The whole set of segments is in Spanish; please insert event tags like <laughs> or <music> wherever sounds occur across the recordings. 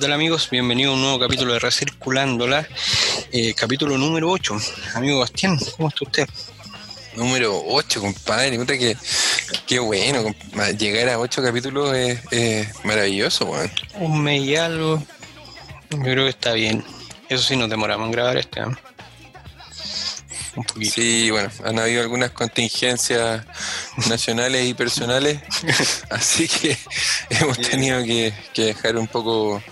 ¿Qué tal amigos? Bienvenido a un nuevo capítulo de Recirculándola, eh, capítulo número 8. Amigo Bastián, ¿cómo está usted? Número 8, compadre. Puta que, qué bueno. Llegar a 8 capítulos es, es maravilloso, weón. Un mes y algo. Yo creo que está bien. Eso sí, nos demoramos en grabar este. ¿eh? Un poquito. Sí, bueno, han habido algunas contingencias nacionales y personales, <laughs> así que <laughs> hemos tenido que, que dejar un poco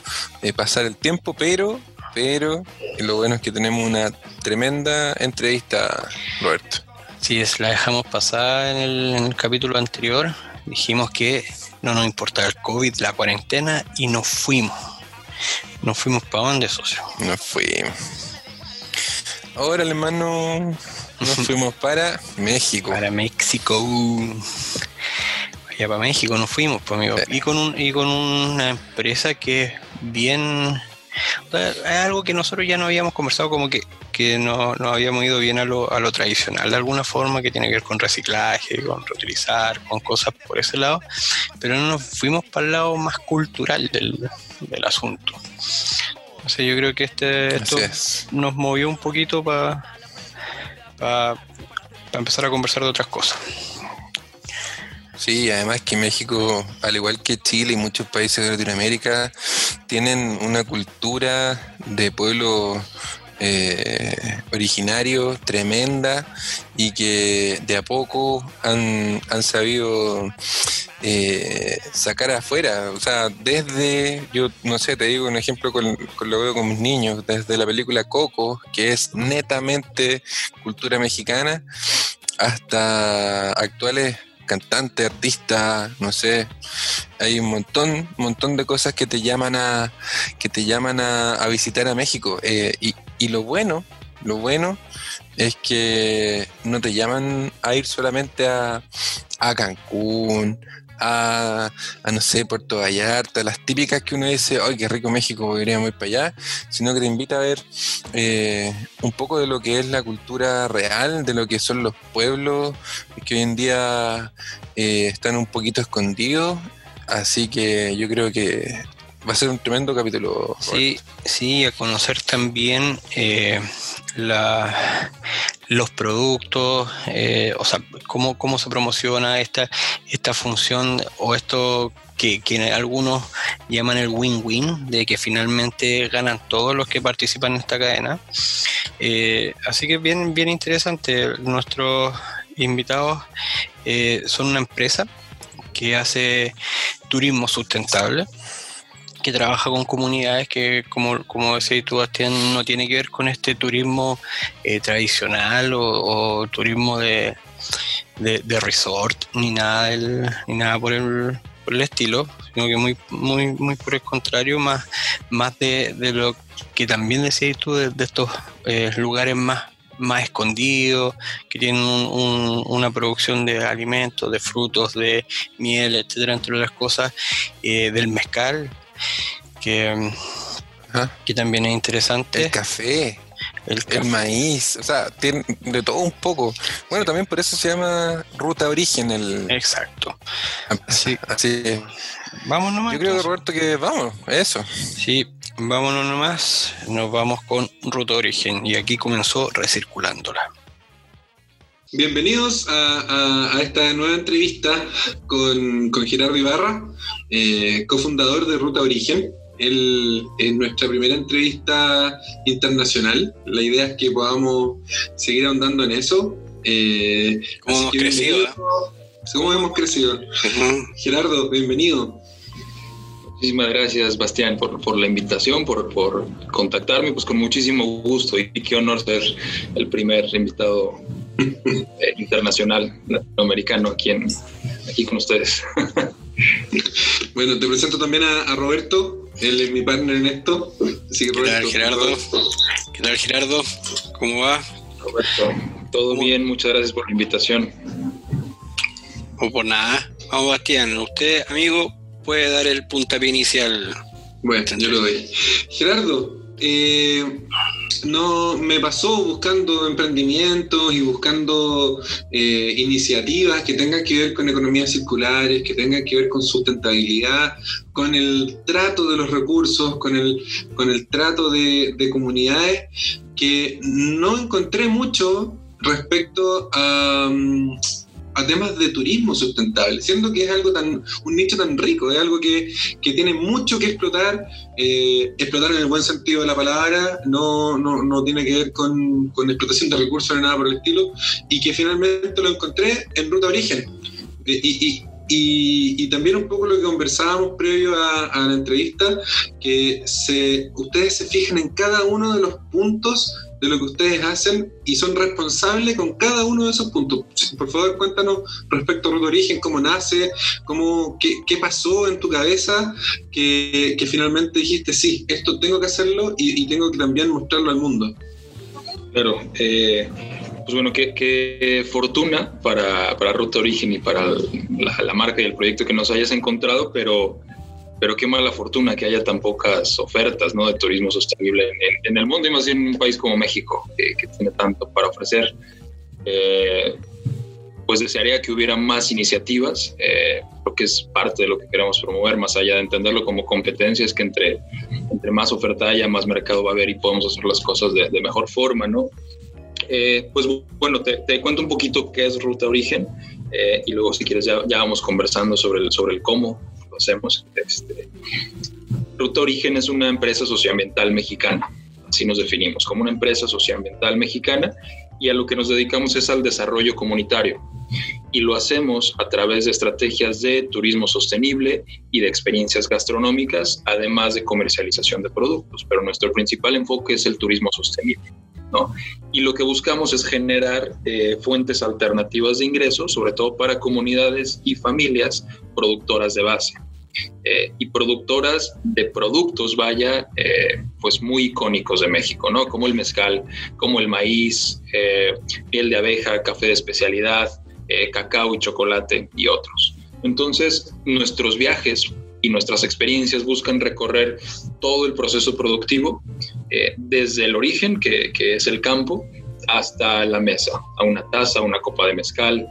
eh, pasar el tiempo, pero, pero lo bueno es que tenemos una tremenda entrevista, Roberto. Sí, es, la dejamos en el, en el capítulo anterior. Dijimos que no nos importaba el COVID, la cuarentena y nos fuimos. Nos fuimos para dónde, socio. Nos fuimos. Ahora, hermano, nos <laughs> fuimos para México. Para México. Allá para México nos fuimos, pues, amigo. Y con, un, y con una empresa que es bien. Es algo que nosotros ya no habíamos conversado, como que, que no, no habíamos ido bien a lo, a lo tradicional, de alguna forma, que tiene que ver con reciclaje, con reutilizar, con cosas por ese lado. Pero no nos fuimos para el lado más cultural del, del asunto. O sea, yo creo que este, esto es. nos movió un poquito para empezar a conversar de otras cosas. Sí, además que México, al igual que Chile y muchos países de Latinoamérica, tienen una cultura de pueblo eh, originario tremenda y que de a poco han, han sabido eh, sacar afuera. O sea, desde, yo no sé, te digo un ejemplo con, lo veo con mis niños, desde la película Coco, que es netamente cultura mexicana, hasta actuales cantantes, artistas, no sé, hay un montón, montón de cosas que te llaman a, que te llaman a, a visitar a México. Eh, y, y lo bueno, lo bueno es que no te llaman a ir solamente a, a Cancún, a, a, no sé, Puerto Vallarta, las típicas que uno dice, ¡ay, qué rico México, queríamos ir para allá! Sino que te invita a ver eh, un poco de lo que es la cultura real, de lo que son los pueblos que hoy en día eh, están un poquito escondidos. Así que yo creo que va a ser un tremendo capítulo. Sí, sí, a conocer también eh, la, los productos, eh, o sea, cómo, cómo se promociona esta, esta función o esto que, que algunos llaman el win-win, de que finalmente ganan todos los que participan en esta cadena. Eh, así que bien, bien interesante. Nuestros invitados son una empresa que hace turismo sustentable que trabaja con comunidades que, como, como decías tú, Bastián, no tiene que ver con este turismo eh, tradicional o, turismo de, de, resort, ni nada, del, ni nada por, el, por el estilo, sino que muy, muy, muy por el contrario, más, más de, de lo que también decías tú, de, estos eh, lugares más más escondidos, que tienen un, un, una producción de alimentos, de frutos, de miel, etcétera, entre otras cosas, eh, del mezcal, que, Ajá. que también es interesante. El café. El, el, maíz, o sea, tiene de todo un poco. Bueno, también por eso se llama Ruta Origen. El... Exacto. Así, así Vamos nomás. Yo creo que Roberto que vamos, eso. Sí, vámonos nomás. Nos vamos con Ruta Origen y aquí comenzó recirculándola. Bienvenidos a, a, a, esta nueva entrevista con, con Gerardo Ibarra, eh, cofundador de Ruta Origen. Él es nuestra primera entrevista internacional. La idea es que podamos seguir ahondando en eso. Eh, ¿Cómo hemos crecido? ¿Cómo hemos crecido? Uh -huh. Gerardo, bienvenido. Muchísimas gracias, Bastián, por, por la invitación, por, por, contactarme, pues con muchísimo gusto y, y qué honor ser el primer invitado internacional latinoamericano aquí, en, aquí con ustedes. <laughs> bueno, te presento también a, a, Roberto, él es mi partner en esto. Así que ¿Qué Roberto, tal, Gerardo? ¿Qué tal, Gerardo? ¿Cómo va? Roberto, todo ¿Cómo? bien, muchas gracias por la invitación. No por nada. Vamos, Bastián, usted, amigo, puede dar el puntapié inicial. Bueno, yo lo doy. Gerardo, eh, no me pasó buscando emprendimientos y buscando eh, iniciativas que tengan que ver con economías circulares, que tengan que ver con sustentabilidad, con el trato de los recursos, con el, con el trato de, de comunidades, que no encontré mucho respecto a, mm, a temas de turismo sustentable, siendo que es algo tan, un nicho tan rico, es algo que, que tiene mucho que explotar, eh, explotar en el buen sentido de la palabra, no, no, no tiene que ver con, con, explotación de recursos ni nada por el estilo, y que finalmente lo encontré en Ruta Origen. Eh, y, y, y, y, también un poco lo que conversábamos previo a, a, la entrevista, que se, ustedes se fijan en cada uno de los puntos de lo que ustedes hacen y son responsables con cada uno de esos puntos. Por favor, cuéntanos respecto a Ruta Origen, cómo nace, cómo, qué, qué pasó en tu cabeza que, que, finalmente dijiste, sí, esto tengo que hacerlo y, y tengo que también mostrarlo al mundo. Claro, eh, pues bueno, qué, qué fortuna para, para, Ruta Origen y para la marca y el proyecto que nos hayas encontrado, pero pero qué mala fortuna que haya tan pocas ofertas ¿no? de turismo sostenible en en el mundo y más bien en un país como México, que, que tiene tanto para ofrecer. Eh, pues desearía que hubiera más iniciativas, eh, porque es parte de lo que queremos promover, más allá de entenderlo como competencia, es que entre, entre más oferta haya, más mercado va a haber y podemos hacer las cosas de, de mejor forma, ¿no? Eh, pues bueno, te, te, cuento un poquito qué es Ruta Origen eh, y luego si quieres ya, ya vamos conversando sobre el, sobre el cómo hacemos. Este, Ruta Origen es una empresa socioambiental mexicana, así nos definimos, como una empresa socioambiental mexicana y a lo que nos dedicamos es al desarrollo comunitario. Y lo hacemos a través de estrategias de turismo sostenible y de experiencias gastronómicas, además de comercialización de productos. Pero nuestro principal enfoque es el turismo sostenible. ¿no? Y lo que buscamos es generar eh, fuentes alternativas de ingresos, sobre todo para comunidades y familias productoras de base. Eh, y productoras de productos, vaya, eh, pues muy icónicos de México, ¿no? Como el mezcal, como el maíz, eh, piel de abeja, café de especialidad, eh, cacao y chocolate y otros. Entonces, nuestros viajes y nuestras experiencias buscan recorrer todo el proceso productivo, desde el origen, que, que es el campo, hasta la mesa, a una taza, a una copa de mezcal,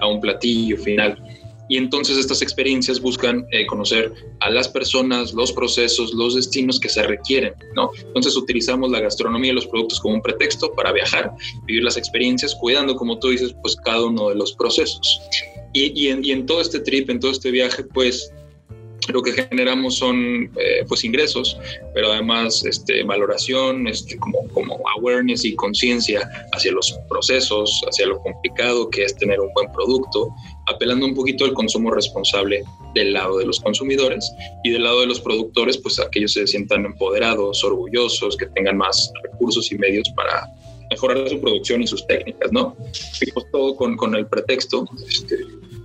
a un platillo final y entonces estas experiencias buscan eh, conocer a las personas, los procesos, los destinos que se requieren, ¿no? Entonces utilizamos la gastronomía y los productos como un pretexto para viajar, vivir las experiencias, cuidando, como tú dices, pues cada uno de los procesos. Y, y, en, y en todo este trip, en todo este viaje, pues lo que generamos son eh, pues ingresos, pero además este, valoración, este, como, como awareness y conciencia hacia los procesos, hacia lo complicado que es tener un buen producto, apelando un poquito al consumo responsable del lado de los consumidores y del lado de los productores, pues a que ellos se sientan empoderados, orgullosos, que tengan más recursos y medios para mejorar su producción y sus técnicas, ¿no? Y pues todo con, con el pretexto este,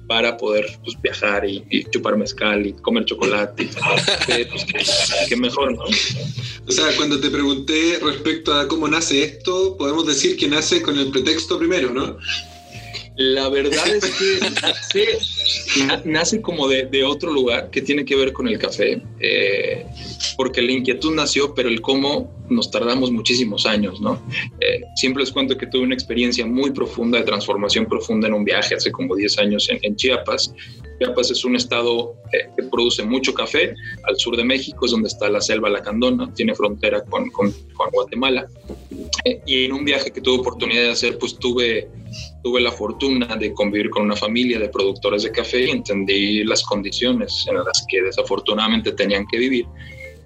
para poder pues, viajar y, y, chupar mezcal y comer chocolate. <laughs> que, pues, mejor, ¿no? O sea, cuando te pregunté respecto a cómo nace esto, podemos decir que nace con el pretexto primero, ¿no? La verdad es que <laughs> nace, nace como de, de, otro lugar que tiene que ver con el café, eh, porque la inquietud nació, pero el cómo nos tardamos muchísimos años, ¿no? Eh, siempre les cuento que tuve una experiencia muy profunda de transformación profunda en un viaje hace como 10 años en, en Chiapas. Chiapas es un estado eh, que produce mucho café, al sur de México es donde está la selva Lacandona, tiene frontera con, con, con Guatemala. Eh, y en un viaje que tuve oportunidad de hacer, pues tuve, tuve la fortuna de convivir con una familia de productores de café y entendí las condiciones en las que desafortunadamente tenían que vivir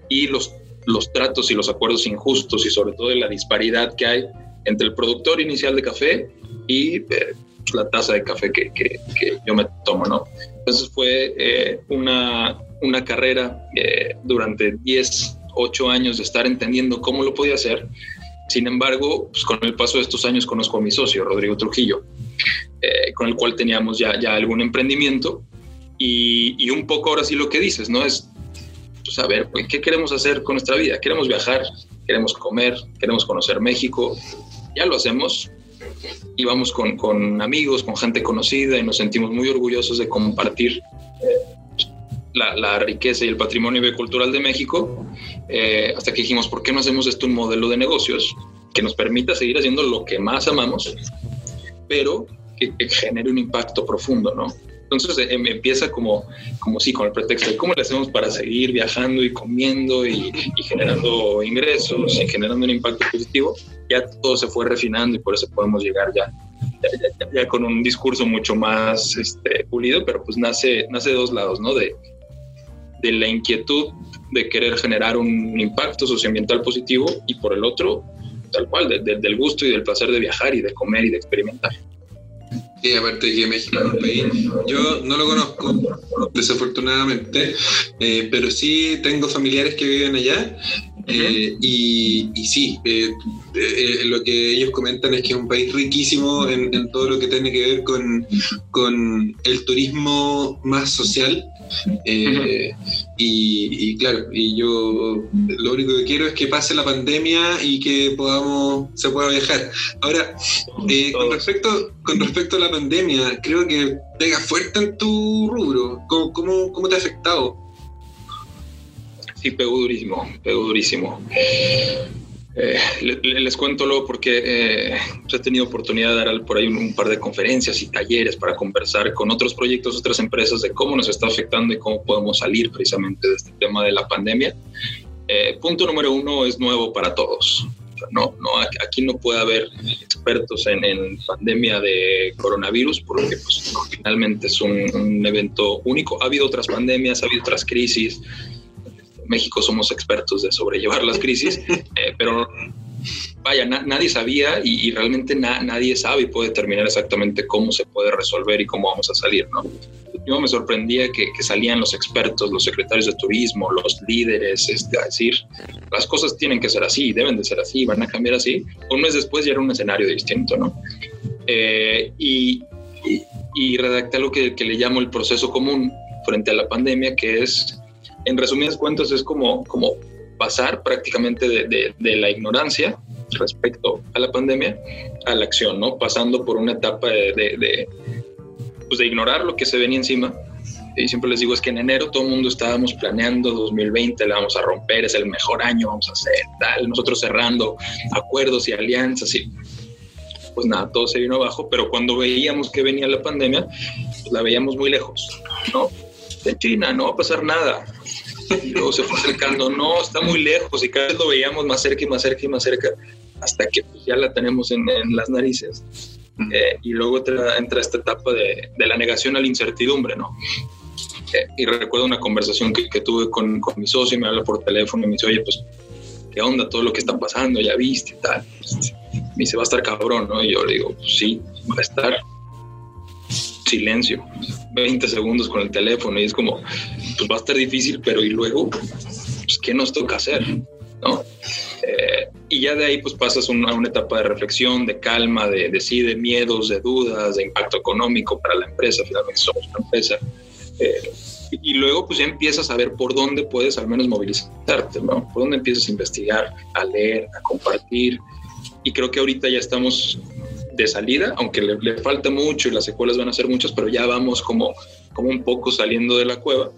y los, los tratos y los acuerdos injustos y sobre todo la disparidad que hay entre el productor inicial de café y eh, la taza de café que, que, que, yo me tomo, ¿no? Entonces fue eh, una, una carrera eh, durante 10, 8 años de estar entendiendo cómo lo podía hacer. Sin embargo, pues con el paso de estos años conozco a mi socio, Rodrigo Trujillo, eh, con el cual teníamos ya, ya algún emprendimiento. Y, y, un poco ahora sí lo que dices, ¿no? Es pues, ver, ¿qué queremos hacer con nuestra vida? Queremos viajar, queremos comer, queremos conocer México, ya lo hacemos, y vamos con, con, amigos, con gente conocida y nos sentimos muy orgullosos de compartir eh, la, la, riqueza y el patrimonio cultural de México, eh, hasta que dijimos, ¿por qué no hacemos esto un modelo de negocios? que nos permita seguir haciendo lo que más amamos, pero que, genere un impacto profundo, ¿no? Entonces eh, empieza como, como sí, con el pretexto de cómo le hacemos para seguir viajando y comiendo y, generando ingresos y generando un impacto positivo. Ya todo se fue refinando y por eso podemos llegar ya, ya, con un discurso mucho más este, pulido, pero pues nace, nace de dos lados, ¿no? De, de la inquietud de querer generar un impacto socioambiental positivo y por el otro, tal cual, del gusto y del placer de viajar y de comer y de experimentar. Sí, aparte de que México es un país, yo no lo conozco, desafortunadamente, eh, pero sí tengo familiares que viven allá eh, y, sí, eh, lo que ellos comentan es que es un país riquísimo en, todo lo que tiene que ver con, con el turismo más social eh, y, claro, y yo lo único que quiero es que pase la pandemia y que podamos, se pueda viajar. Ahora, eh, con, respecto, con respecto a la pandemia, creo que pega fuerte en tu rubro. ¿Cómo, cómo, cómo te ha afectado? Sí, pegó durísimo, pegó durísimo. Eh, les, cuento luego porque eh, he tenido oportunidad de dar por ahí un, par de conferencias y talleres para conversar con otros proyectos, otras empresas de cómo nos está afectando y cómo podemos salir precisamente de este tema de la pandemia. Eh, punto número uno es nuevo para todos. No, no, aquí no puede haber expertos en, pandemia de coronavirus porque pues, finalmente es un, un evento único. Ha habido otras pandemias, ha habido otras crisis, México somos expertos de sobrellevar las crisis, <laughs> eh, pero vaya, nadie sabía y, realmente nadie sabe y puede determinar exactamente cómo se puede resolver y cómo vamos a salir, ¿no? Yo me sorprendía que, salían los expertos, los secretarios de turismo, los líderes, este, a decir, las cosas tienen que ser así, deben de ser así, van a cambiar así. Un mes después ya era un escenario distinto, ¿no? Eh, y, y, redacté lo que, que le llamo el proceso común frente a la pandemia, que es en resumidas cuentas es como, como pasar prácticamente de, de, la ignorancia respecto a la pandemia a la acción, ¿no? Pasando por una etapa de, de, pues de ignorar lo que se venía encima. Y siempre les digo, es que en enero todo el mundo estábamos planeando 2020, la vamos a romper, es el mejor año, vamos a hacer tal, nosotros cerrando acuerdos y alianzas y pues nada, todo se vino abajo, pero cuando veíamos que venía la pandemia, pues la veíamos muy lejos, ¿no? De China, no va a pasar nada, y luego se fue acercando, no, está muy lejos y cada vez lo veíamos más cerca y más cerca y más cerca, hasta que pues, ya la tenemos en, las narices. Eh, y luego entra, esta etapa de, la negación a la incertidumbre, ¿no? Eh, y recuerdo una conversación que, tuve con, con, mi socio y me habla por teléfono y me dice, oye, pues, ¿qué onda todo lo que está pasando? ¿Ya viste? Tal. Me dice, va a estar cabrón, ¿no? Y yo le digo, pues sí, va a estar silencio, 20 segundos con el teléfono y es como, pues va a estar difícil, pero y luego, pues, ¿qué nos toca hacer? ¿No? Eh, y ya de ahí pues pasas a una etapa de reflexión, de calma, de, de sí, de miedos, de dudas, de impacto económico para la empresa, finalmente somos una empresa. Eh, y, luego pues ya empiezas a ver por dónde puedes al menos movilizarte, ¿no? Por dónde empiezas a investigar, a leer, a compartir. Y creo que ahorita ya estamos de salida, aunque le, le, falta mucho y las secuelas van a ser muchas, pero ya vamos como, como un poco saliendo de la cueva,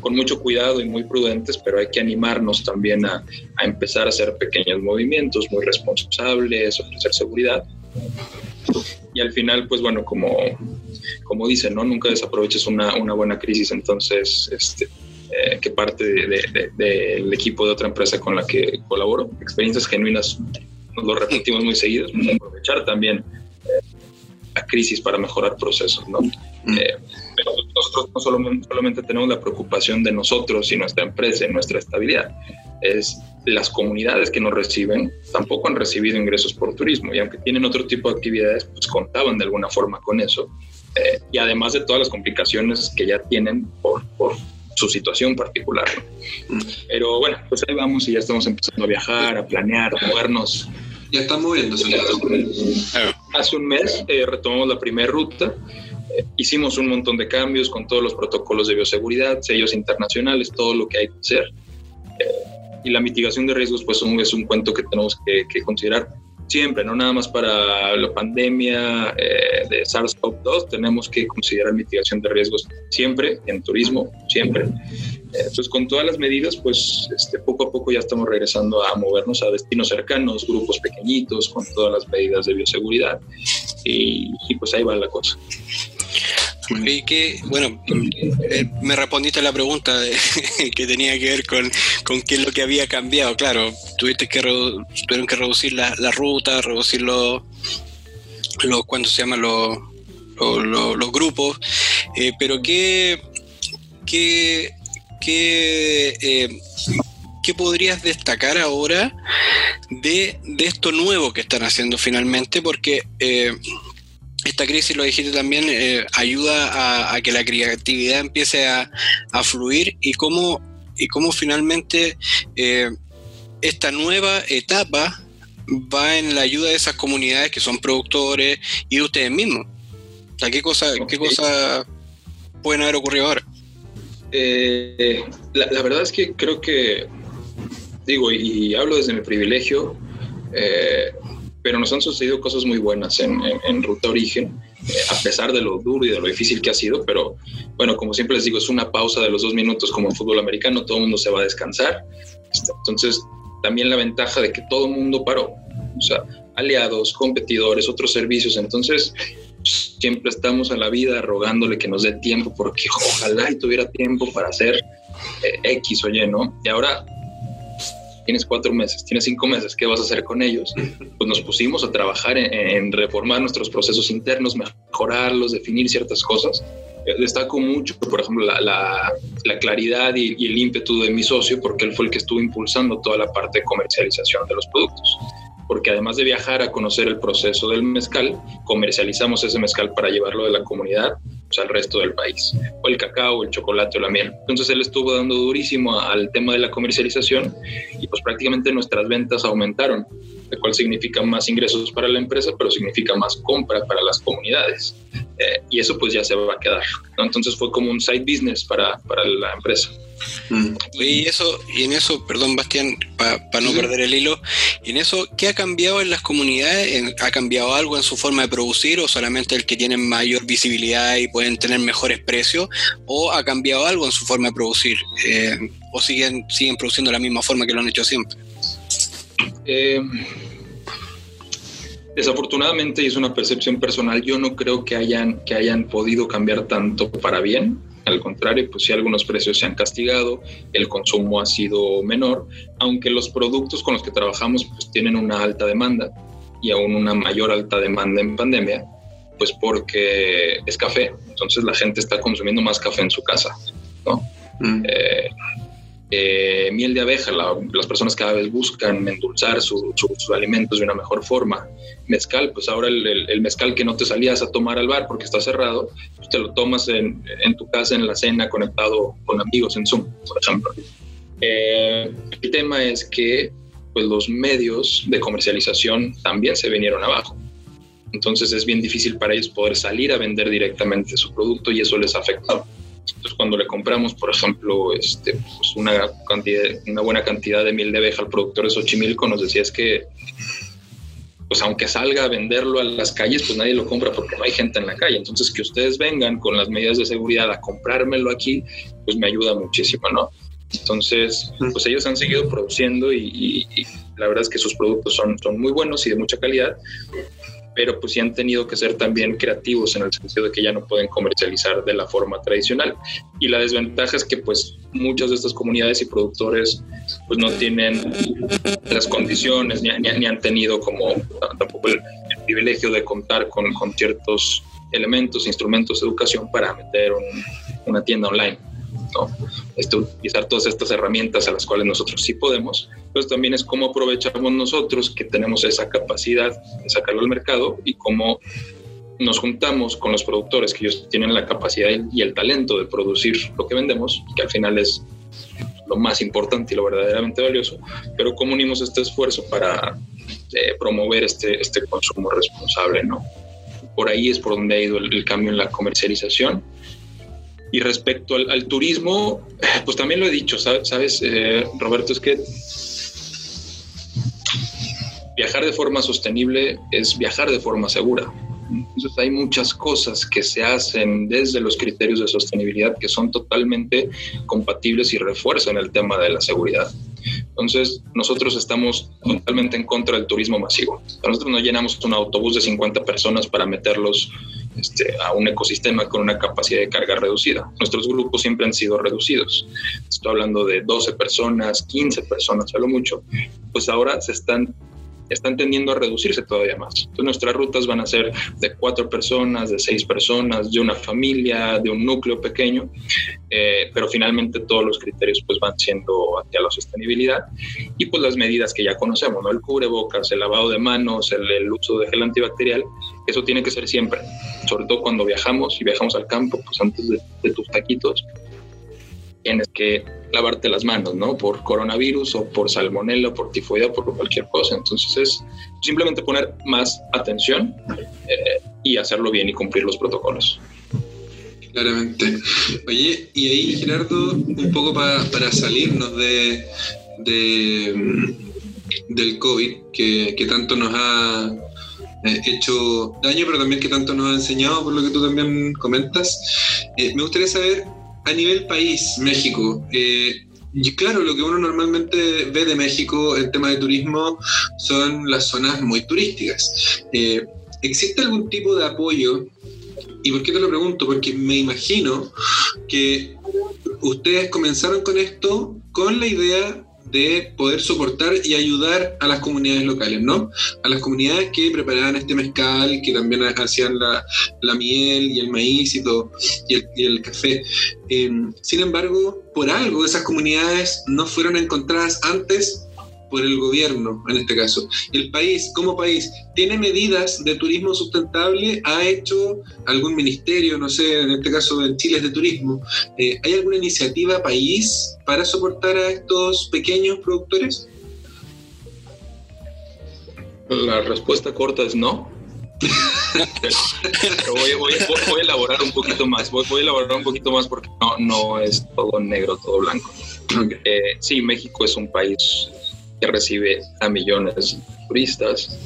con mucho cuidado y muy prudentes, pero hay que animarnos también a, empezar a hacer pequeños movimientos muy responsables, ofrecer seguridad. Y al final, pues bueno, como, como dicen, ¿no? nunca desaproveches una, una buena crisis, entonces, este, eh, que parte del de, equipo de otra empresa con la que colaboro, experiencias genuinas nos lo repetimos muy seguido, aprovechar también eh, la crisis para mejorar procesos, ¿no? Mm. Eh, pero nosotros no solamente, tenemos la preocupación de nosotros y nuestra empresa y nuestra estabilidad, es las comunidades que nos reciben tampoco han recibido ingresos por turismo y aunque tienen otro tipo de actividades, pues contaban de alguna forma con eso. Eh, y además de todas las complicaciones que ya tienen por, por su situación particular. Mm. Pero bueno, pues ahí vamos y ya estamos empezando a viajar, a planear, a movernos. Ya están moviéndose. Hace un mes eh, retomamos la primera ruta. Hicimos un montón de cambios con todos los protocolos de bioseguridad, sellos internacionales, todo lo que hay que hacer. Eh, y la mitigación de riesgos, pues es un cuento que tenemos que, que considerar siempre, no nada más para la pandemia eh, de SARS-CoV-2, tenemos que considerar mitigación de riesgos siempre en turismo, siempre. Eh, pues con todas las medidas, pues este, poco a poco ya estamos regresando a movernos a destinos cercanos, grupos pequeñitos, con todas las medidas de bioseguridad. Y, pues ahí va la cosa. Y que, bueno, eh, me respondiste la pregunta <laughs> que tenía que ver con, con, qué es lo que había cambiado. Claro, tuviste que tuvieron que reducir la, la ruta, reducir los, los ¿cuánto se llaman los, los, grupos? Eh, pero qué, qué, qué, eh, ¿qué podrías destacar ahora de, de, esto nuevo que están haciendo finalmente? Porque eh, esta crisis, lo dijiste también, eh, ayuda a, que la creatividad empiece a, fluir y cómo, y cómo finalmente esta nueva etapa va en la ayuda de esas comunidades que son productores y de ustedes mismos. O ¿qué cosa, qué cosa pueden haber ocurrido ahora? Eh, la, verdad es que creo que, digo, y, hablo desde mi privilegio, eh, pero nos han sucedido cosas muy buenas en, Ruta Origen, eh, a pesar de lo duro y de lo difícil que ha sido, pero bueno, como siempre les digo, es una pausa de los dos minutos como en fútbol americano, todo el mundo se va a descansar. Este, entonces, también la ventaja de que todo el mundo paró, o sea, aliados, competidores, otros servicios, entonces siempre estamos a la vida rogándole que nos dé tiempo, porque ojalá y tuviera tiempo para hacer eh, X o Y, ¿no? Y ahora tienes cuatro meses, tienes cinco meses, ¿qué vas a hacer con ellos? Pues nos pusimos a trabajar en, reformar nuestros procesos internos, mejorarlos, definir ciertas cosas. Destaco mucho, por ejemplo, la, claridad y, el ímpetu de mi socio, porque él fue el que estuvo impulsando toda la parte de comercialización de los productos porque además de viajar a conocer el proceso del mezcal, comercializamos ese mezcal para llevarlo de la comunidad pues, al resto del país, o el cacao, el chocolate o la miel. Entonces él estuvo dando durísimo al tema de la comercialización y pues prácticamente nuestras ventas aumentaron, lo cual significa más ingresos para la empresa, pero significa más compra para las comunidades. Eh, y eso pues ya se va a quedar. Entonces fue como un side business para, para la empresa. Mm. Y eso, y en eso, perdón Bastián, para no perder el hilo, y en eso, ¿qué ha cambiado en las comunidades? ¿Ha cambiado algo en su forma de producir o solamente el que tiene mayor visibilidad y pueden tener mejores precios? ¿O ha cambiado algo en su forma de producir? Eh, ¿O siguen, siguen produciendo de la misma forma que lo han hecho siempre? Eh, desafortunadamente, y es una percepción personal, yo no creo que hayan, que hayan podido cambiar tanto para bien al contrario, pues sí algunos precios se han castigado, el consumo ha sido menor, aunque los productos con los que trabajamos pues tienen una alta demanda y aún una mayor alta demanda en pandemia, pues porque es café, entonces la gente está consumiendo más café en su casa, ¿no? Mm. Eh, eh, miel de abeja, las personas cada vez buscan endulzar sus alimentos de una mejor forma. Mezcal, pues ahora el, mezcal que no te salías a tomar al bar porque está cerrado, pues te lo tomas en, tu casa, en la cena, conectado con amigos en Zoom, por ejemplo. Eh, el tema es que pues, los medios de comercialización también se vinieron abajo. Entonces es bien difícil para ellos poder salir a vender directamente su producto y eso les ha afectado. Entonces, cuando le compramos, por ejemplo, este, pues una, cantidad, una buena cantidad de miel de abeja al productor de Xochimilco, nos decía es que, pues aunque salga a venderlo a las calles, pues nadie lo compra porque no hay gente en la calle. Entonces, que ustedes vengan con las medidas de seguridad a comprármelo aquí, pues me ayuda muchísimo, ¿no? Entonces, pues ellos han seguido produciendo y, y, la verdad es que sus productos son, son muy buenos y de mucha calidad pero pues sí han tenido que ser también creativos en el sentido de que ya no pueden comercializar de la forma tradicional. Y la desventaja es que pues muchas de estas comunidades y productores pues no tienen las condiciones ni, ni, han tenido como tampoco el, privilegio de contar con, con, ciertos elementos, instrumentos de educación para meter una tienda online. ¿No? Este, utilizar todas estas herramientas a las cuales nosotros sí podemos, pues también es cómo aprovechamos nosotros que tenemos esa capacidad de sacarlo al mercado y cómo nos juntamos con los productores que ellos tienen la capacidad y el talento de producir lo que vendemos, que al final es lo más importante y lo verdaderamente valioso, pero cómo unimos este esfuerzo para eh, promover este, este consumo responsable, ¿no? Por ahí es por donde ha ido el cambio en la comercialización y respecto al, turismo, <laughs> pues también lo he dicho, ¿sabes, eh, Roberto? Es que viajar de forma sostenible es viajar de forma segura. Entonces hay muchas cosas que se hacen desde los criterios de sostenibilidad que son totalmente compatibles y refuerzan el tema de la seguridad. Entonces, nosotros estamos totalmente en contra del turismo masivo. Nosotros no llenamos un autobús de 50 personas para meterlos este, a un ecosistema con una capacidad de carga reducida. Nuestros grupos siempre han sido reducidos. Estoy hablando de 12 personas, 15 personas, a lo mucho. Pues ahora se están están tendiendo a reducirse todavía más. Entonces nuestras rutas van a ser de cuatro personas, de seis personas, de una familia, de un núcleo pequeño, eh, pero finalmente todos los criterios pues van siendo hacia la sostenibilidad y pues las medidas que ya conocemos, ¿no? El cubrebocas, el lavado de manos, el, uso de gel antibacterial, eso tiene que ser siempre, sobre todo cuando viajamos y viajamos al campo, pues antes de, de tus taquitos, tienes que lavarte las manos, ¿no? Por coronavirus o por salmonella por tifoidea por cualquier cosa. Entonces es simplemente poner más atención eh, y hacerlo bien y cumplir los protocolos. Claramente. Oye, y ahí Gerardo, un poco para salirnos de, del COVID, que, que tanto nos ha eh, hecho daño, pero también que tanto nos ha enseñado, por lo que tú también comentas. Eh, me gustaría saber a nivel país, México, eh, y claro, lo que uno normalmente ve de México en tema de turismo son las zonas muy turísticas. Eh, ¿Existe algún tipo de apoyo? ¿Y por qué te lo pregunto? Porque me imagino que ustedes comenzaron con esto con la idea de poder soportar y ayudar a las comunidades locales, ¿no? A las comunidades que preparaban este mezcal, que también hacían la, miel y el maíz y todo, y el, café. Em, sin embargo, por algo esas comunidades no fueron encontradas antes por el gobierno, en este caso. El país, como país, tiene medidas de turismo sustentable, ha hecho algún ministerio, no sé, en este caso en Chile es de turismo. Eh, ¿Hay alguna iniciativa país para soportar a estos pequeños productores? La respuesta corta es no. <laughs> voy, a elaborar un poquito más, voy, a elaborar un poquito más porque no, no es todo negro, todo blanco. Eh, sí, México es un país que recibe a millones de turistas,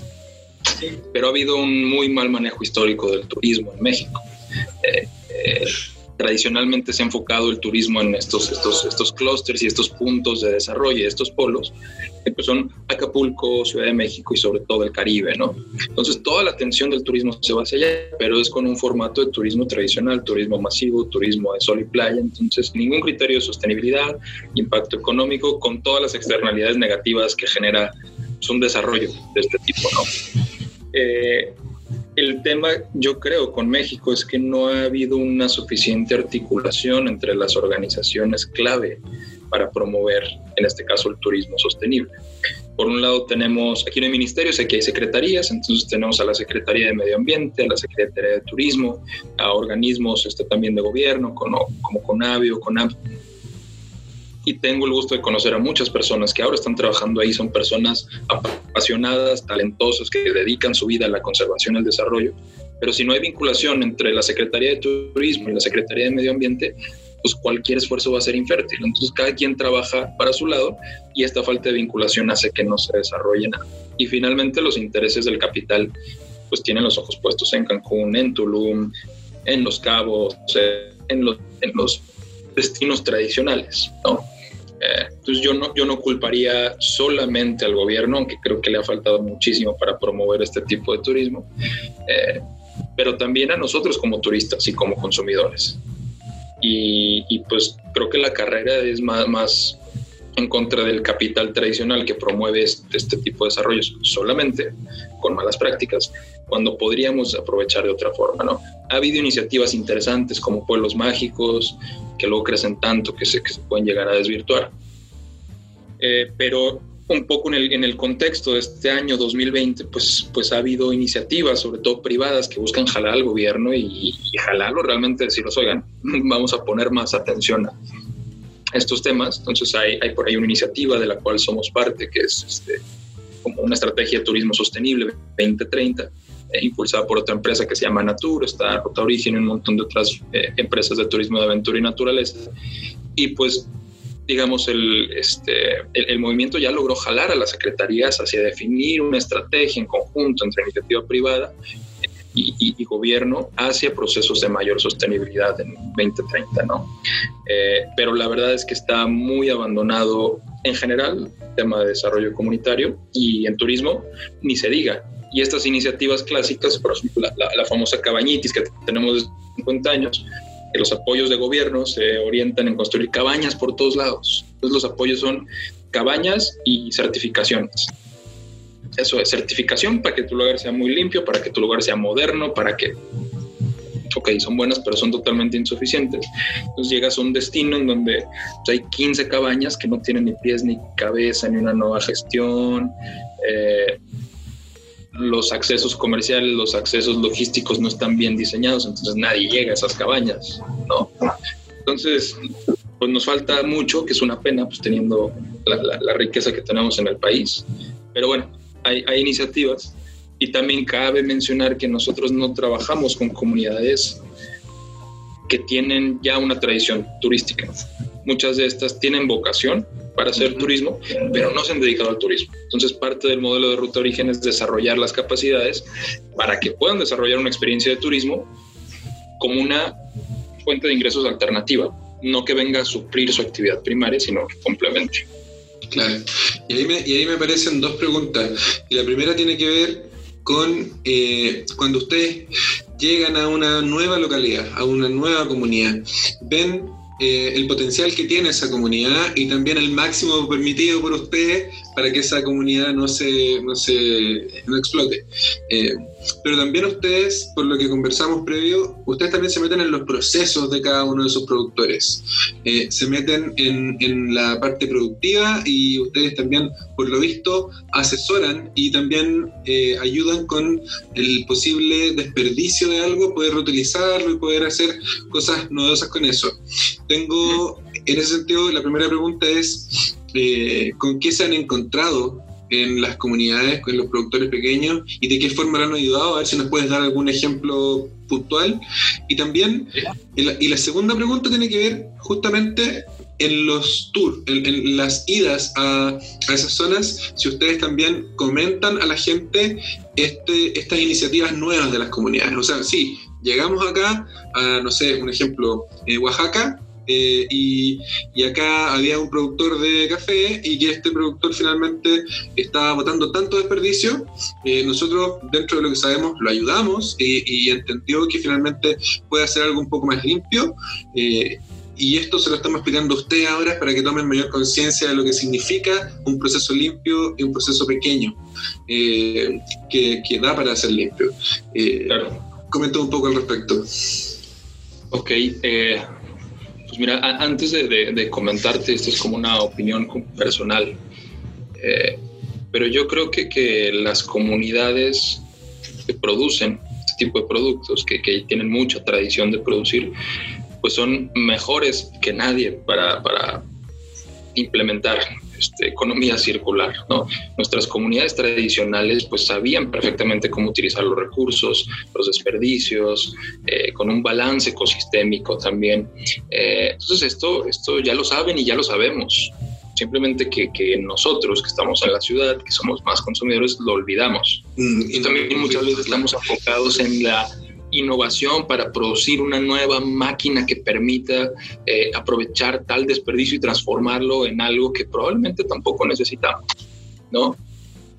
pero ha habido un muy mal manejo histórico del turismo en México. Eh, eh, tradicionalmente se ha enfocado el turismo en estos, estos, estos clústeres y estos puntos de desarrollo, estos polos, que pues son Acapulco, Ciudad de México y sobre todo el Caribe, ¿no? Entonces toda la atención del turismo se va hacia allá, pero es con un formato de turismo tradicional, turismo masivo, turismo de sol y playa, entonces ningún criterio de sostenibilidad, impacto económico, con todas las externalidades negativas que genera pues, un desarrollo de este tipo, ¿no? Eh, el tema, yo creo, con México es que no ha habido una suficiente articulación entre las organizaciones clave para promover, en este caso, el turismo sostenible. Por un lado tenemos, aquí no hay ministerios, aquí hay secretarías, entonces tenemos a la Secretaría de Medio Ambiente, a la Secretaría de Turismo, a organismos este, también de gobierno, como, como CONAVI o CONAP, y tengo el gusto de conocer a muchas personas que ahora están trabajando ahí, son personas apasionadas, talentosas, que dedican su vida a la conservación y al desarrollo, pero si no hay vinculación entre la Secretaría de Turismo y la Secretaría de Medio Ambiente, pues cualquier esfuerzo va a ser infértil. Entonces cada quien trabaja para su lado y esta falta de vinculación hace que no se desarrolle nada. Y finalmente los intereses del capital pues tienen los ojos puestos en Cancún, en Tulum, en Los Cabos, en los, en los destinos tradicionales, ¿no? Eh, entonces yo no, yo no culparía solamente al gobierno, aunque creo que le ha faltado muchísimo para promover este tipo de turismo, eh, pero también a nosotros como turistas y como consumidores. Y, pues creo que la carrera es más, más en contra del capital tradicional que promueve este, este, tipo de desarrollos solamente con malas prácticas, cuando podríamos aprovechar de otra forma, ¿no? Ha habido iniciativas interesantes como pueblos mágicos, que luego crecen tanto que se, que se pueden llegar a desvirtuar. Eh, pero un poco en el, en el, contexto de este año 2020, pues, pues ha habido iniciativas, sobre todo privadas, que buscan jalar al gobierno y, y jalarlo realmente, decirlos, oigan, <laughs> vamos a poner más atención a estos temas. Entonces hay, hay por ahí una iniciativa de la cual somos parte, que es este, como una estrategia de turismo sostenible 2030 eh, impulsada por otra empresa que se llama Natur, está Ruta Origen y un montón de otras eh, empresas de turismo de aventura y naturaleza. Y pues, digamos, el, este, el, movimiento ya logró jalar a las secretarías hacia definir una estrategia en conjunto entre iniciativa privada y, gobierno hacia procesos de mayor sostenibilidad en 2030, ¿no? Eh, pero la verdad es que está muy abandonado en general tema de desarrollo comunitario y en turismo ni se diga. Y estas iniciativas clásicas, por ejemplo, la, famosa cabañitis que tenemos desde 50 años, que los apoyos de gobierno se orientan en construir cabañas por todos lados. Entonces los apoyos son cabañas y certificaciones eso es certificación para que tu lugar sea muy limpio, para que tu lugar sea moderno, para que, ok, son buenas, pero son totalmente insuficientes. Entonces llegas a un destino en donde pues, hay 15 cabañas que no tienen ni pies ni cabeza, ni una nueva gestión. Eh, los accesos comerciales, los accesos logísticos no están bien diseñados, entonces nadie llega a esas cabañas, ¿no? Entonces, pues nos falta mucho, que es una pena, pues teniendo la, la riqueza que tenemos en el país. Pero bueno, hay, iniciativas y también cabe mencionar que nosotros no trabajamos con comunidades que tienen ya una tradición turística. Muchas de estas tienen vocación para hacer turismo, pero no se han dedicado al turismo. Entonces, parte del modelo de ruta origen es desarrollar las capacidades para que puedan desarrollar una experiencia de turismo como una fuente de ingresos alternativa, no que venga a suplir su actividad primaria, sino que complemente. Claro. Y ahí, me, y ahí me aparecen dos preguntas. Y la primera tiene que ver con eh, cuando ustedes llegan a una nueva localidad, a una nueva comunidad, ven eh, el potencial que tiene esa comunidad y también el máximo permitido por ustedes para que esa comunidad no se, no se no explote. Eh, pero también ustedes, por lo que conversamos previo, ustedes también se meten en los procesos de cada uno de sus productores. Eh, se meten en, en, la parte productiva y ustedes también, por lo visto, asesoran y también eh, ayudan con el posible desperdicio de algo, poder reutilizarlo y poder hacer cosas novedosas con eso. Tengo, en ese sentido, la primera pregunta es, eh, ¿con qué se han encontrado en las comunidades, con los productores pequeños y de qué forma lo han ayudado. A ver si nos puedes dar algún ejemplo puntual. Y también, y la, segunda pregunta tiene que ver justamente en los tours, en, las idas a, a, esas zonas, si ustedes también comentan a la gente este, estas iniciativas nuevas de las comunidades. O sea, sí, llegamos acá a, no sé, un ejemplo, eh, Oaxaca, eh, y, acá había un productor de café y que este productor finalmente estaba botando tanto desperdicio, eh, nosotros dentro de lo que sabemos lo ayudamos y, entendió que finalmente puede hacer algo un poco más limpio. Eh, y esto se lo estamos explicando a usted ahora para que tomen mayor conciencia de lo que significa un proceso limpio y un proceso pequeño que, que, da para ser limpio. Claro. Comenta un poco al respecto. Ok, pues mira, antes de, comentarte, esto es como una opinión personal, eh, pero yo creo que, que, las comunidades que producen este tipo de productos, que, que, tienen mucha tradición de producir, pues son mejores que nadie para, para implementar este, economía circular. ¿no? Nuestras comunidades tradicionales pues sabían perfectamente cómo utilizar los recursos, los desperdicios, eh, con un balance ecosistémico también. Eh, entonces esto, esto ya lo saben y ya lo sabemos. Simplemente que, que, nosotros que estamos en la ciudad, que somos más consumidores, lo olvidamos. Mm, y también muchas veces estamos enfocados en la innovación para producir una nueva máquina que permita eh, aprovechar tal desperdicio y transformarlo en algo que probablemente tampoco necesitamos, ¿no?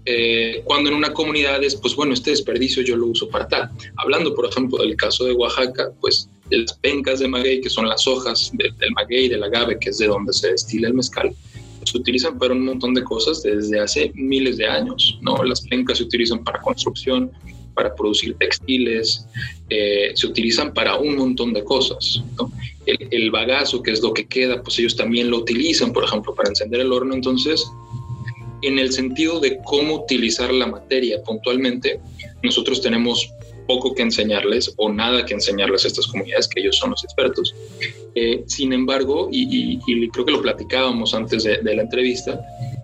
Eh, cuando en una comunidad es, pues bueno, este desperdicio yo lo uso para tal. Hablando, por ejemplo, del caso de Oaxaca, pues las pencas de maguey, que son las hojas del, maguey, del agave, que es de donde se destila el mezcal, se utilizan para un montón de cosas desde hace miles de años, ¿no? Las pencas se utilizan para construcción, para producir textiles, eh, se utilizan para un montón de cosas. El, bagazo, que es lo que queda, pues ellos también lo utilizan, por ejemplo, para encender el horno. Entonces, en el sentido de cómo utilizar la materia puntualmente, nosotros tenemos poco que enseñarles o nada que enseñarles a estas comunidades, que ellos son los expertos. Eh, sin embargo, y, creo que lo platicábamos antes de, de la entrevista,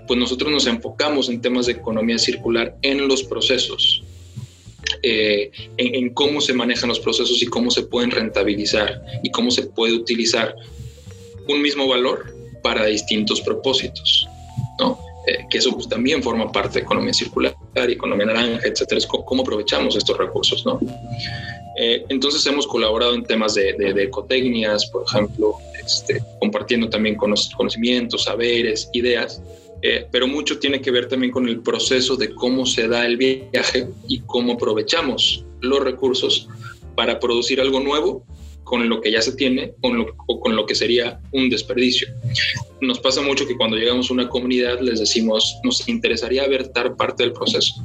pues nosotros nos enfocamos en temas de economía circular en los procesos, eh, en, cómo se manejan los procesos y cómo se pueden rentabilizar y cómo se puede utilizar un mismo valor para distintos propósitos. ¿no? eh, que eso pues, también forma parte de economía circular, economía naranja, etcétera, es cómo aprovechamos estos recursos, ¿no? Eh, entonces hemos colaborado en temas de, de, ecotecnias, por ejemplo, este, compartiendo también conocimientos, saberes, ideas, eh, pero mucho tiene que ver también con el proceso de cómo se da el viaje y cómo aprovechamos los recursos para producir algo nuevo con lo que ya se tiene o con lo que sería un desperdicio. Nos pasa mucho que cuando llegamos a una comunidad les decimos, nos interesaría ver tal parte del proceso.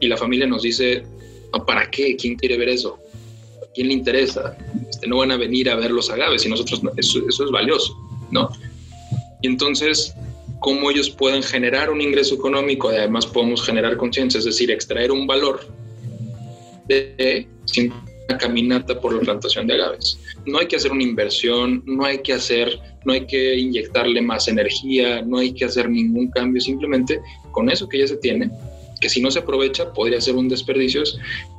Y la familia nos dice, ¿para qué? ¿Quién quiere ver eso? ¿A quién le interesa? Este, no van a venir a ver los agaves y nosotros, eso, eso es valioso, ¿no? Y entonces, ¿cómo ellos pueden generar un ingreso económico y además podemos generar conciencia? Es decir, extraer un valor de una caminata por la plantación de agaves. No hay que hacer una inversión, no hay que hacer, no hay que inyectarle más energía, no hay que hacer ningún cambio, simplemente con eso que ya se tiene, que si no se aprovecha podría ser un desperdicio,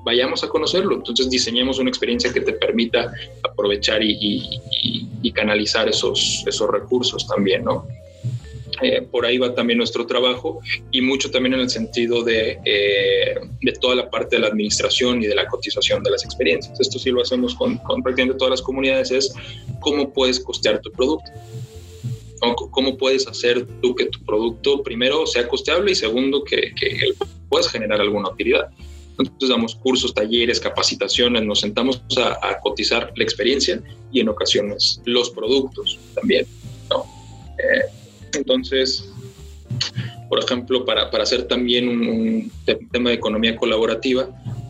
vayamos a conocerlo. Entonces diseñemos una experiencia que te permita aprovechar y, y canalizar esos, esos recursos también, ¿no? Eh, por ahí va también nuestro trabajo y mucho también en el sentido de, eh, de, toda la parte de la administración y de la cotización de las experiencias. Esto sí lo hacemos con, con prácticamente todas las comunidades, es cómo puedes costear tu producto. ¿Cómo puedes hacer tú que tu producto, primero, sea costeable y segundo, que, puedas generar alguna utilidad? Entonces damos cursos, talleres, capacitaciones, nos sentamos a, cotizar la experiencia y en ocasiones los productos también. Eh, entonces, por ejemplo, para, hacer también un, tema de economía colaborativa,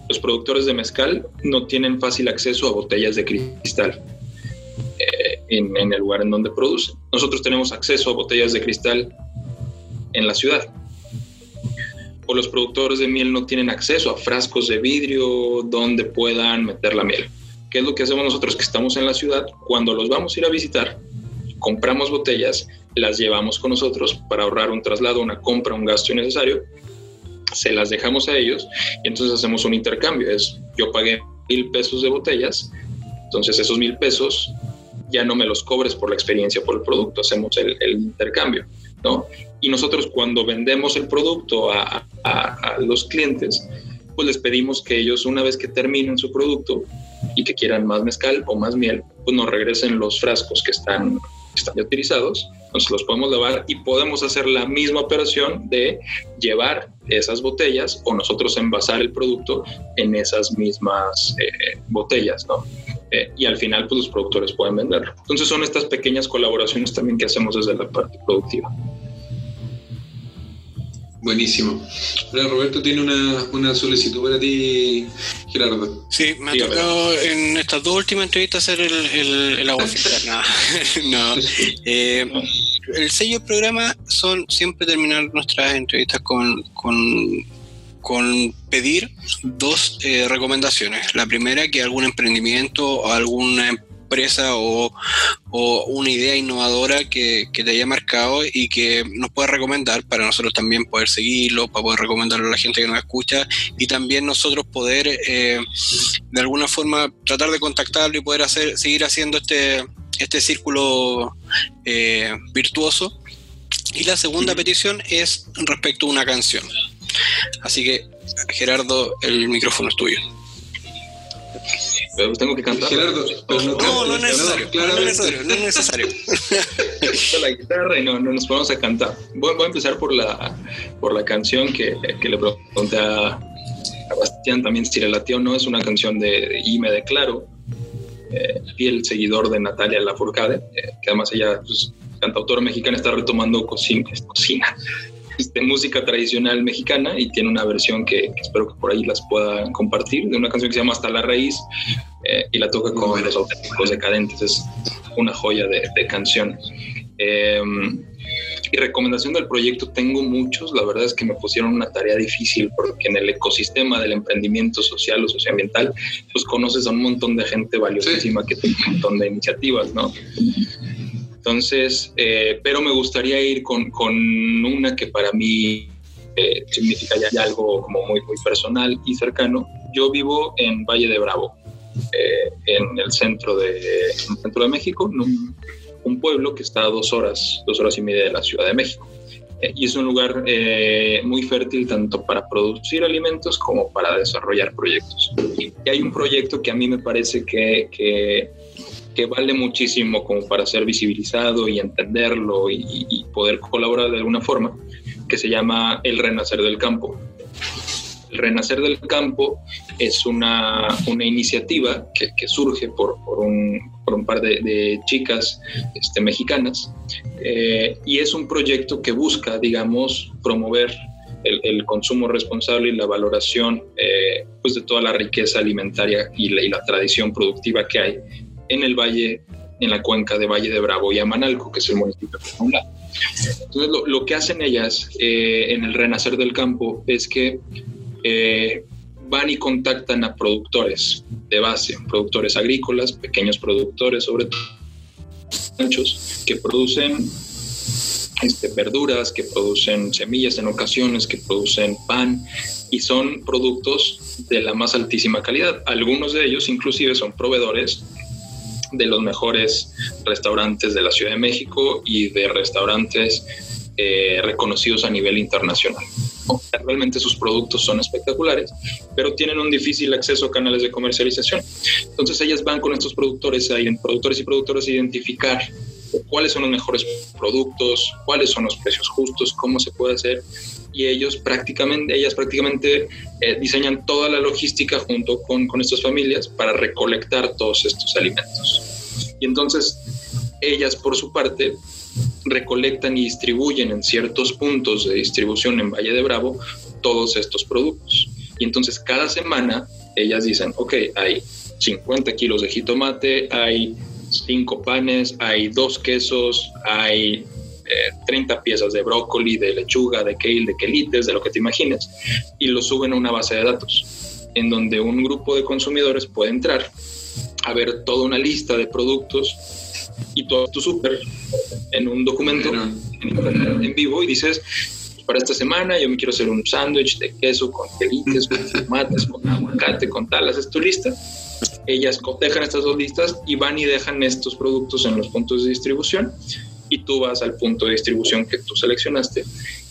los productores de mezcal no tienen fácil acceso a botellas de cristal eh, en, el lugar en donde producen. Nosotros tenemos acceso a botellas de cristal en la ciudad. O los productores de miel no tienen acceso a frascos de vidrio donde puedan meter la miel. ¿Qué es lo que hacemos nosotros que estamos en la ciudad? Cuando los vamos a ir a visitar, compramos botellas las llevamos con nosotros para ahorrar un traslado, una compra, un gasto innecesario, se las dejamos a ellos y entonces hacemos un intercambio. Es, yo pagué mil pesos de botellas, entonces esos mil pesos ya no me los cobres por la experiencia, por el producto, hacemos el, intercambio, ¿no? Y nosotros cuando vendemos el producto a, a, los clientes, pues les pedimos que ellos una vez que terminen su producto y que quieran más mezcal o más miel, pues nos regresen los frascos que están, están ya utilizados entonces los podemos lavar y podemos hacer la misma operación de llevar esas botellas o nosotros envasar el producto en esas mismas eh, botellas, ¿no? Eh, y al final pues los productores pueden venderlo. Entonces son estas pequeñas colaboraciones también que hacemos desde la parte productiva. Buenísimo. Ahora Roberto tiene una, solicitud para ti, Gerardo. Sí, me ha tocado en estas dos últimas entrevistas hacer el, el, agua <laughs> no. Eh, el sello del programa son siempre terminar nuestras entrevistas con, con, pedir dos eh, recomendaciones. La primera, que algún emprendimiento o alguna empresa o, una idea innovadora que, te haya marcado y que nos pueda recomendar para nosotros también poder seguirlo, para poder recomendarlo a la gente que nos escucha y también nosotros poder eh, de alguna forma tratar de contactarlo y poder hacer, seguir haciendo este, este círculo eh, virtuoso. Y la segunda petición es respecto a una canción. Así que, Gerardo, el micrófono es tuyo. Pero tengo que cantar. Gerardo, no, no, es necesario. No, es necesario. No es necesario. la guitarra y no, nos ponemos a cantar. Voy, a empezar por la, por la canción que, que le pregunté a, Bastián también si le latió no. Es una canción de Y me declaro. Eh, fiel seguidor de Natalia Lafourcade, eh, que además ella, pues, cantautora mexicana, está retomando cocina, cocina este, música tradicional mexicana y tiene una versión que, espero que por ahí las puedan compartir, de una canción que se llama Hasta la Raíz eh, y la toca con los auténticos decadentes, es una joya de, canción. Em, y recomendación del proyecto tengo muchos, la verdad es que me pusieron una tarea difícil porque en el ecosistema del emprendimiento social o socioambiental, pues conoces a un montón de gente valiosísima que tiene un montón de iniciativas, ¿no? Entonces, eh, pero me gustaría ir con, con una que para mí eh, significa ya, algo como muy, muy personal y cercano. Yo vivo en Valle de Bravo, eh, en el centro de, centro de México, un, pueblo que está a dos horas, dos horas y media de la Ciudad de México. y es un lugar muy fértil tanto para producir alimentos como para desarrollar proyectos. Y hay un proyecto que a mí me parece que, vale muchísimo como para ser visibilizado y entenderlo y, poder colaborar de alguna forma, que se llama El Renacer del Campo. El Renacer del Campo es una, una iniciativa que, que surge por, por, un, por, un, par de, chicas este, mexicanas eh, y es un proyecto que busca, digamos, promover el, consumo responsable y la valoración eh, pues de toda la riqueza alimentaria y la tradición productiva que hay en el valle en la cuenca de Valle de Bravo y Amanalco, que es el municipio un Entonces, lo, que hacen ellas eh, en el Renacer del Campo es que eh, van y contactan a productores de base, productores agrícolas, pequeños productores, sobre todo que producen este, verduras, que producen semillas en ocasiones, que producen pan y son productos de la más altísima calidad. Algunos de ellos inclusive son proveedores de los mejores restaurantes de la Ciudad de México y de restaurantes eh, reconocidos a nivel internacional. Realmente sus productos son espectaculares, pero tienen un difícil acceso a canales de comercialización. Entonces ellas van con estos productores, productores y productores a identificar cuáles son los mejores productos, cuáles son los precios justos, cómo se puede hacer y ellos prácticamente, ellas prácticamente eh, diseñan toda la logística junto con, con estas familias para recolectar todos estos alimentos. Y entonces ellas por su parte recolectan y distribuyen en ciertos puntos de distribución en Valle de Bravo todos estos productos. Y entonces cada semana ellas dicen, ok, hay 50 kilos de jitomate, hay 5 panes, hay 2 quesos, hay 30 eh, piezas de brócoli, de lechuga, de kale, de quelites, de lo que te imagines, y lo suben a una base de datos, en donde un grupo de consumidores puede entrar a ver toda una lista de productos y todo tu súper en un documento en, vivo y dices, para esta semana yo me quiero hacer un sándwich de queso con quelites, con tomates, con aguacate, con tal, haces tu lista. Ellas cotejan estas dos listas y van y dejan estos productos en los puntos de distribución y tú vas al punto de distribución que tú seleccionaste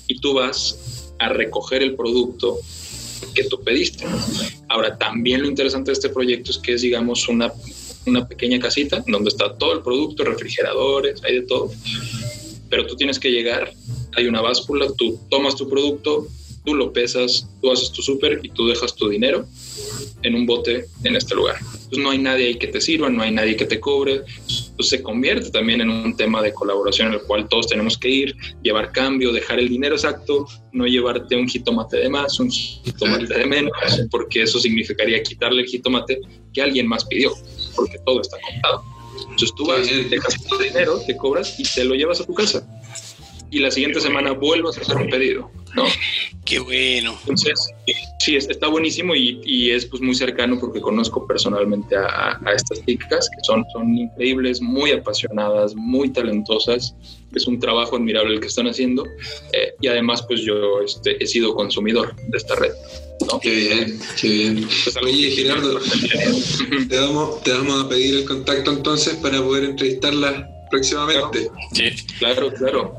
y tú vas a recoger el producto que tú pediste. Ahora, también lo interesante de este proyecto es que es, digamos, una una pequeña casita donde está todo el producto, refrigeradores, hay de todo. Pero tú tienes que llegar, hay una báscula, tú tomas tu producto, tú lo pesas, tú haces tu súper y tú dejas tu dinero en un bote en este lugar. No hay nadie ahí que te sirva, no hay nadie que te cobre. Pues se convierte también en un tema de colaboración en el cual todos tenemos que ir, llevar cambio, dejar el dinero exacto, no llevarte un jitomate de más, un jitomate de menos, porque eso significaría quitarle el jitomate que alguien más pidió, porque todo está contado. Entonces tú vas, dejas tu dinero, te cobras y te lo llevas a tu casa. Y la siguiente semana vuelvas a hacer un pedido ¿no? <laughs> Qué bueno. Entonces, sí, está buenísimo y, y es pues muy cercano porque conozco personalmente a, a, estas chicas que son, son increíbles, muy apasionadas, muy talentosas. Es un trabajo admirable el que están haciendo eh, y además pues yo este, he sido consumidor de esta red. ¿no? Qué bien, qué bien. Pues, Oye, Gerardo, <laughs> te vamos, te vamos a pedir el contacto entonces para poder entrevistarla próximamente. Sí, claro, claro.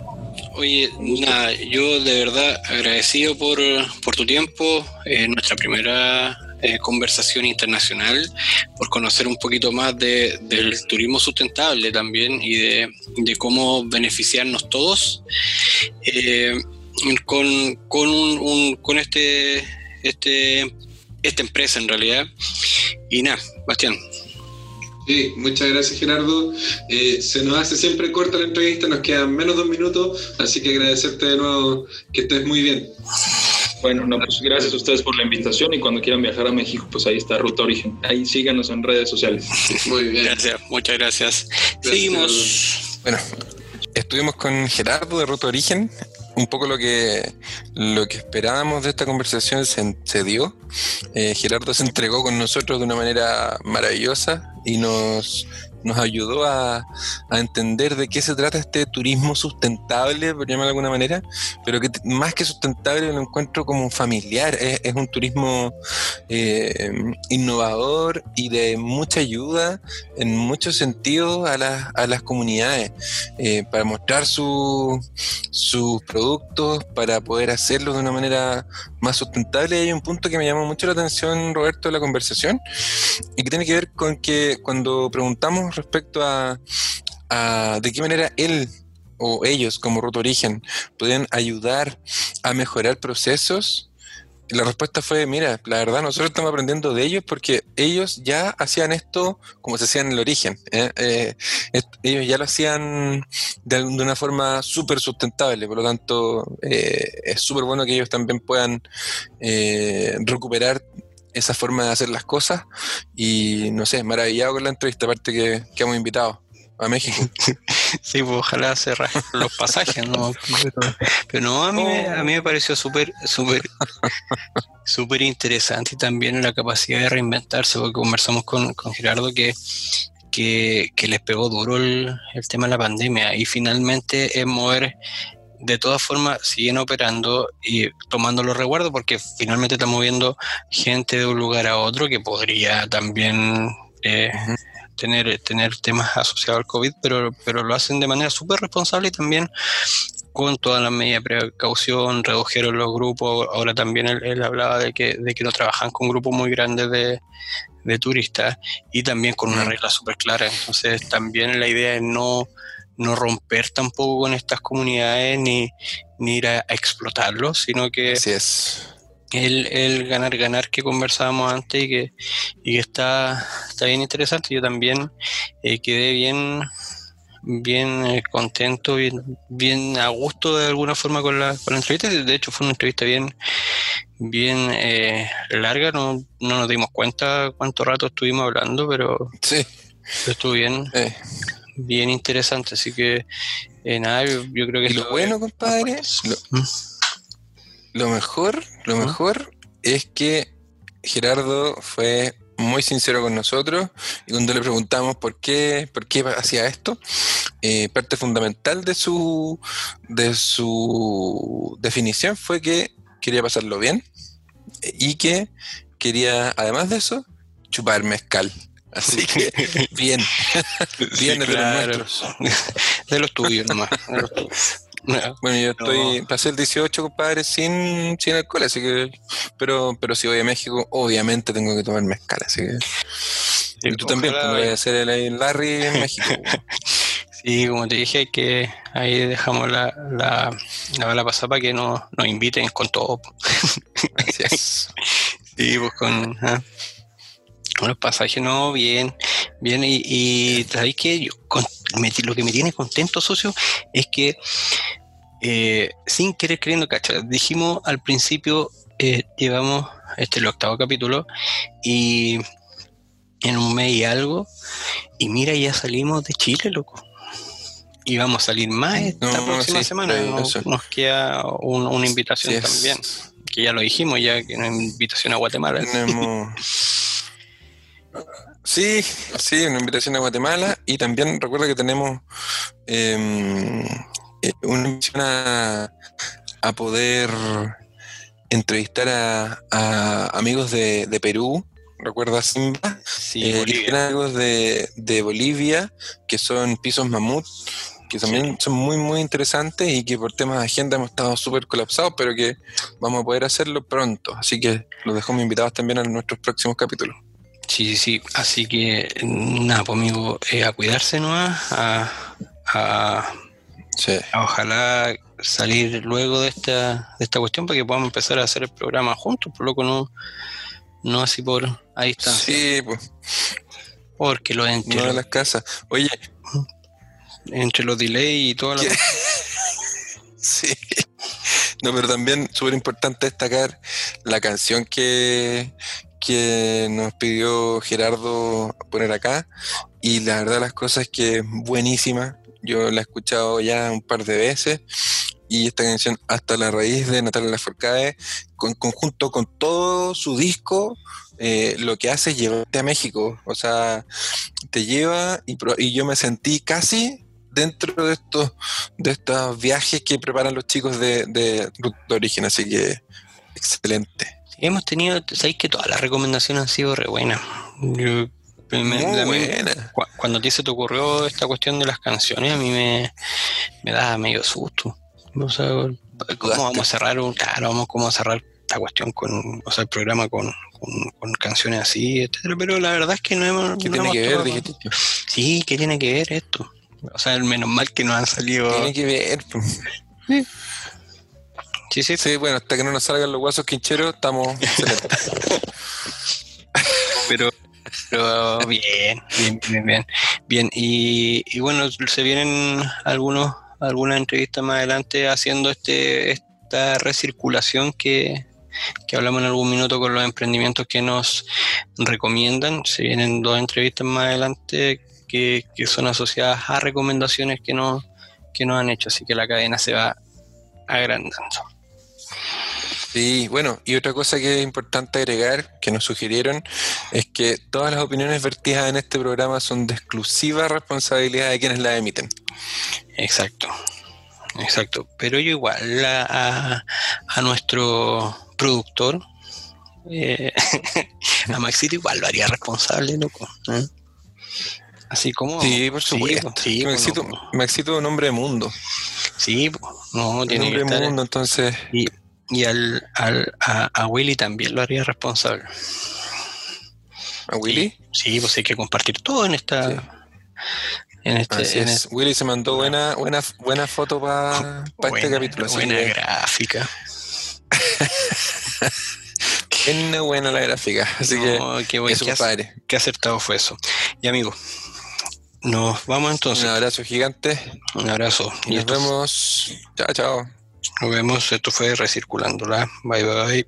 Oye, nada, yo de verdad agradecido por, por tu tiempo, eh, nuestra primera eh, conversación internacional, por conocer un poquito más de, del turismo sustentable también y de, de cómo beneficiarnos todos eh, con, con, un, un, con este, este, esta empresa en realidad. Y nada, Bastián, Sí, muchas gracias Gerardo. Eh, se nos hace siempre corta la entrevista, nos quedan menos de un minuto, así que agradecerte de nuevo que estés muy bien. Bueno, no, pues gracias a ustedes por la invitación y cuando quieran viajar a México, pues ahí está Ruta Origen. Ahí síganos en redes sociales. Muy bien. Gracias, muchas gracias. gracias Seguimos. Bueno, estuvimos con Gerardo de Ruta Origen un poco lo que, lo que esperábamos de esta conversación se, se dio. Eh, Gerardo se entregó con nosotros de una manera maravillosa y nos, nos ayudó a, entender de qué se trata este turismo sustentable, por llamarlo de alguna manera, pero que más que sustentable lo encuentro como familiar, es, un turismo eh, innovador y de mucha ayuda en muchos sentidos a, a las comunidades, eh, para mostrar sus productos, para poder hacerlo de una manera más sustentable. hay un punto que me llamó mucho la atención, Roberto, de la conversación, y que tiene que ver con que cuando preguntamos respecto a, de qué manera él o ellos como Roto Origen pueden ayudar a mejorar procesos, la respuesta fue, mira, la verdad nosotros estamos aprendiendo de ellos porque ellos ya hacían esto como se hacía en el origen. ¿eh? Eh, ellos ya lo hacían de, una forma súper sustentable, por lo tanto eh, es súper bueno que ellos también puedan recuperar esa forma de hacer las cosas y no sé, maravillado con la entrevista, aparte que, que hemos invitado a México. <laughs> sí, pues ojalá cerrar los pasajes, ¿no? <laughs> Pero, no, a mí, me, a mí me pareció súper, súper, <laughs> súper interesante y también la capacidad de reinventarse, porque conversamos con, con Gerardo que, que, les pegó duro el, el, tema de la pandemia y finalmente es mover de todas formas siguen operando y tomando los recuerdos porque finalmente estamos viendo gente de un lugar a otro que podría también eh, tener, tener temas asociados al COVID, pero, pero lo hacen de manera súper responsable y también con todas las medidas de precaución, redujeron los grupos, ahora también él, hablaba de que, de que no trabajan con grupos muy grandes de, turistas y también con una regla súper clara, entonces también la idea es no, no romper tampoco con estas comunidades ni, ni ir a, explotarlos, sino que... es el, ganar ganar que conversábamos antes y que, y que está, está bien interesante. Yo también eh, quedé bien bien eh, contento, bien, bien a gusto de alguna forma con la, con la entrevista. De hecho, fue una entrevista bien, bien eh, larga, no, no nos dimos cuenta cuánto rato estuvimos hablando, pero, sí. estuvo bien, bien interesante. Así que, nada, yo, creo que... Y lo bueno, compadre, ¿Mm? Lo mejor, lo mejor es que Gerardo fue muy sincero con nosotros y cuando le preguntamos por qué, por qué hacía esto, eh, parte fundamental de su, de su definición fue que quería pasarlo bien y que quería, además de eso, chupar mezcal. Así que bien, bien de los nuestros. De los tuyos nomás. De los Bueno, yo estoy, pasé el 18, compadre, sin, sin alcohol, así que, pero, pero si voy a México, obviamente tengo que tomar mezcal, así que. y tú también, cuando pues, voy a hacer el, Larry en México. <laughs> sí, como te dije, que ahí dejamos la, la, la bala pasada para que nos, nos inviten con todo. Gracias. <laughs> sí, pues con. ¿ah? Con los pasajes, no, bien, bien, y, y sabéis que yo, lo que me tiene contento, socio, es que eh, sin querer creyendo, cacha, dijimos al principio, eh, llevamos, este es el octavo capítulo, y en un mes y algo, y mira, ya salimos de Chile, loco. Y vamos a salir más esta próxima semana. Nos, queda una invitación también, que ya lo dijimos, ya que una invitación a Guatemala. Sí, sí, una invitación a Guatemala. Y también recuerda que tenemos em, eh, una invitación a, poder entrevistar a, amigos de, Perú, recuerda Simba, sí, eh, amigos de, de Bolivia, que son pisos mamut, que también son muy, muy interesantes y que por temas de agenda hemos estado súper colapsados, pero que vamos a poder hacerlo pronto. Así que los dejamos invitados también a nuestros próximos capítulos. Sí, sí, así que nada, pues amigo, eh, a cuidarse nomás, a, a, ojalá salir luego de esta, de esta cuestión para que podamos empezar a hacer el programa juntos, por loco no, no así por ahí está. Sí, pues. Porque lo entre de las casas. Oye, entre los delays y toda la <laughs> Sí. No, pero también súper importante destacar la canción que, que nos pidió Gerardo poner acá y la verdad las cosas es que es buenísima. Yo la he escuchado ya un par de veces y esta canción Hasta la raíz de Natalia Lafourcade, con conjunto con todo su disco, eh, lo que hace es llevarte a México. O sea, te lleva y, y yo me sentí casi dentro de estos, de estos viajes que preparan los chicos de, de, de origen. Así que excelente. Hemos tenido, sabéis que todas las recomendaciones han sido re buenas. Yo, me, buena. cu- cuando a ti se te ocurrió esta cuestión de las canciones, a mí me, me da medio susto. O sea, ¿cómo vamos a cerrar un, claro, vamos cómo a cerrar esta cuestión con, o sea, el programa con, con, con canciones así, etcétera, pero la verdad es que no hemos, ¿Qué no tiene hemos que ver? Dijiste. Sí, ¿qué tiene que ver esto? O sea, menos mal que nos han salido. Tiene que ver. pues. Sí, sí, Sí, bueno, hasta que no nos salgan los guasos quincheros, estamos excelentes. <laughs> pero, pero bien, bien, bien, bien. Bien, y, y bueno, se vienen algunos, algunas entrevistas más adelante haciendo este, esta recirculación que, que hablamos en algún minuto con los emprendimientos que nos recomiendan. Se vienen dos entrevistas más adelante que, que son asociadas a recomendaciones que nos, que nos han hecho, así que la cadena se va agrandando. Sí, bueno, y otra cosa que es importante agregar, que nos sugirieron, es que todas las opiniones vertidas en este programa son de exclusiva responsabilidad de quienes las emiten. Exacto, exacto. Pero yo igual a, a- nuestro productor, eh, <laughs> a Maxito igual lo haría responsable, loco. ¿eh? Así como... Sí, por supuesto. Sí, Maxito, no, Maxito es un hombre de mundo. sí, no, Un tiene que hombre de mundo, entonces. Y, y al, al- a, a Willy también lo haría responsable. ¿A Willy? Sí, pues hay que compartir todo en esta... Sí. En este, Así en es. Willy se mandó buena, buena, buena foto para este buena- capítulo. Buena que gráfica. <laughs> buena, buena la gráfica. Así que qué bueno, eso, compadre. qué acertado fue eso. Y amigo, nos vamos entonces. Un abrazo gigante. Un abrazo. Y Nos vemos. Chao, chao. Nos vemos. Esto fue Recirculándola. Bye bye.